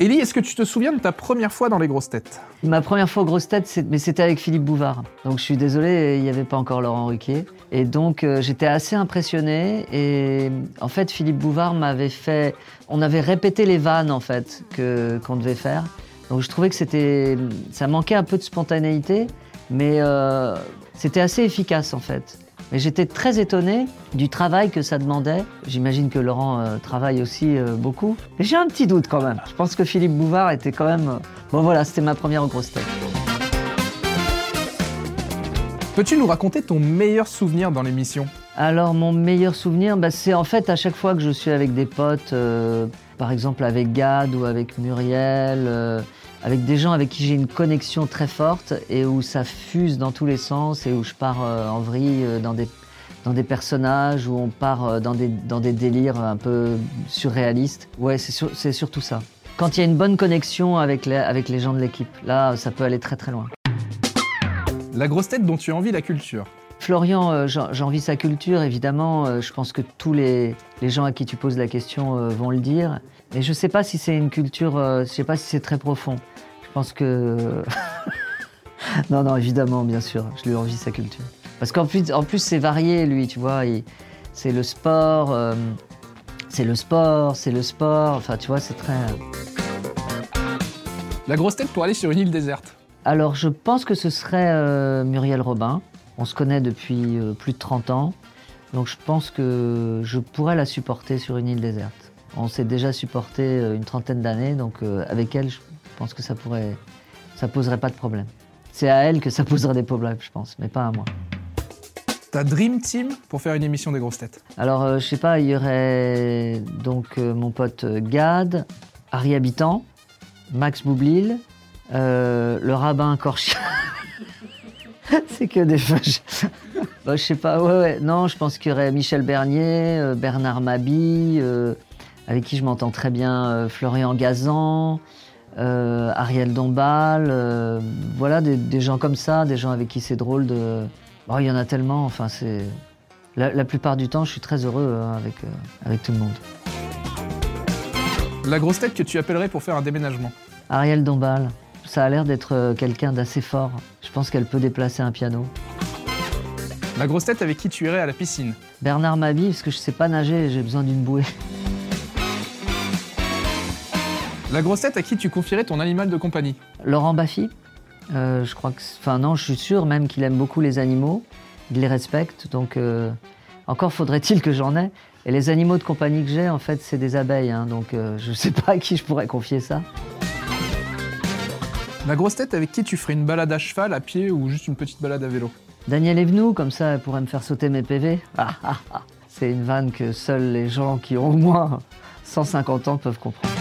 Élie, est-ce que tu te souviens de ta première fois dans les grosses têtes? Ma première fois aux grosses têtes, mais c'était avec Philippe Bouvard. Donc je suis désolé, il n'y avait pas encore Laurent Ruquier. Et donc euh, j'étais assez impressionné. Et en fait, Philippe Bouvard m'avait fait. On avait répété les vannes en fait que qu'on devait faire. Donc je trouvais que c'était. Ça manquait un peu de spontanéité, mais euh, c'était assez efficace en fait. Mais j'étais très étonné du travail que ça demandait. J'imagine que Laurent euh, travaille aussi euh, beaucoup. Mais j'ai un petit doute quand même. Je pense que Philippe Bouvard était quand même. euh, Bon voilà, c'était ma première grosse tête. Peux-tu nous raconter ton meilleur souvenir dans l'émission? Alors mon meilleur souvenir, bah, c'est en fait à chaque fois que je suis avec des potes, euh, par exemple avec Gad ou avec Muriel, avec des gens avec qui j'ai une connexion très forte et où ça fuse dans tous les sens et où je pars euh, en vrille euh, dans des dans des personnages, où on part euh, dans des, dans des délires un peu surréalistes. Ouais, c'est sur- c'est surtout ça. Quand il y a une bonne connexion avec les, avec les gens de l'équipe, là, ça peut aller très très loin. La grosse tête dont tu envies la culture Florian, euh, j'en- j'envie sa culture, évidemment. Euh, je pense que tous les, les gens à qui tu poses la question euh, vont le dire. Mais je ne sais pas si c'est une culture, je sais pas si c'est très profond. Je pense que... non, non, évidemment, bien sûr, je lui envie sa culture. Parce qu'en plus, en plus c'est varié, lui, tu vois. C'est le sport, euh, c'est le sport, c'est le sport. Enfin, tu vois, c'est très... La grosse tête pour aller sur une île déserte Alors, je pense que ce serait euh, Muriel Robin. On se connaît depuis euh, plus de 30 ans. Donc, je pense que je pourrais la supporter sur une île déserte. On s'est déjà supporté euh, une trentaine d'années, donc euh, avec elle, je pense que ça pourrait. Ça poserait pas de problème. C'est à elle que ça poserait des problèmes, je pense, mais pas à moi. Ta dream team pour faire une émission des grosses têtes Alors, je sais pas, il y aurait donc mon pote Gad, Harry Habitant, Max Boublil, euh, le rabbin Corchia. C'est que des feuilles. Bah, je sais pas, ouais, ouais. Non, je pense qu'il y aurait Michel Bernier, euh, Bernard Mabi, euh, avec qui je m'entends très bien, euh, Florian Gazan, Ariel Dombal. voilà, des, des gens comme ça, des gens avec qui c'est drôle de. Il y en a tellement, enfin, c'est. La, la plupart du temps, je suis très heureux hein, avec, avec tout le monde. La grosse tête que tu appellerais pour faire un déménagement? Ariel Dombal, ça a l'air d'être euh, quelqu'un d'assez fort. Je pense qu'elle peut déplacer un piano. La grosse tête avec qui tu irais à la piscine? Bernard Mabi, parce que je sais pas nager et j'ai besoin d'une bouée. La grosse tête à qui tu confierais ton animal de compagnie? Laurent Baffy, euh, je crois que. Enfin, non, je suis sûr même qu'il aime beaucoup les animaux, il les respecte, donc euh, encore faudrait-il que j'en ai. Et les animaux de compagnie que j'ai, en fait, c'est des abeilles, hein, donc euh, je sais pas à qui je pourrais confier ça. La grosse tête avec qui tu ferais une balade à cheval, à pied ou juste une petite balade à vélo Daniel Evenou, comme ça, elle pourrait me faire sauter mes PV. Ah, ah, ah. C'est une vanne que seuls les gens qui ont au moins 150 ans peuvent comprendre.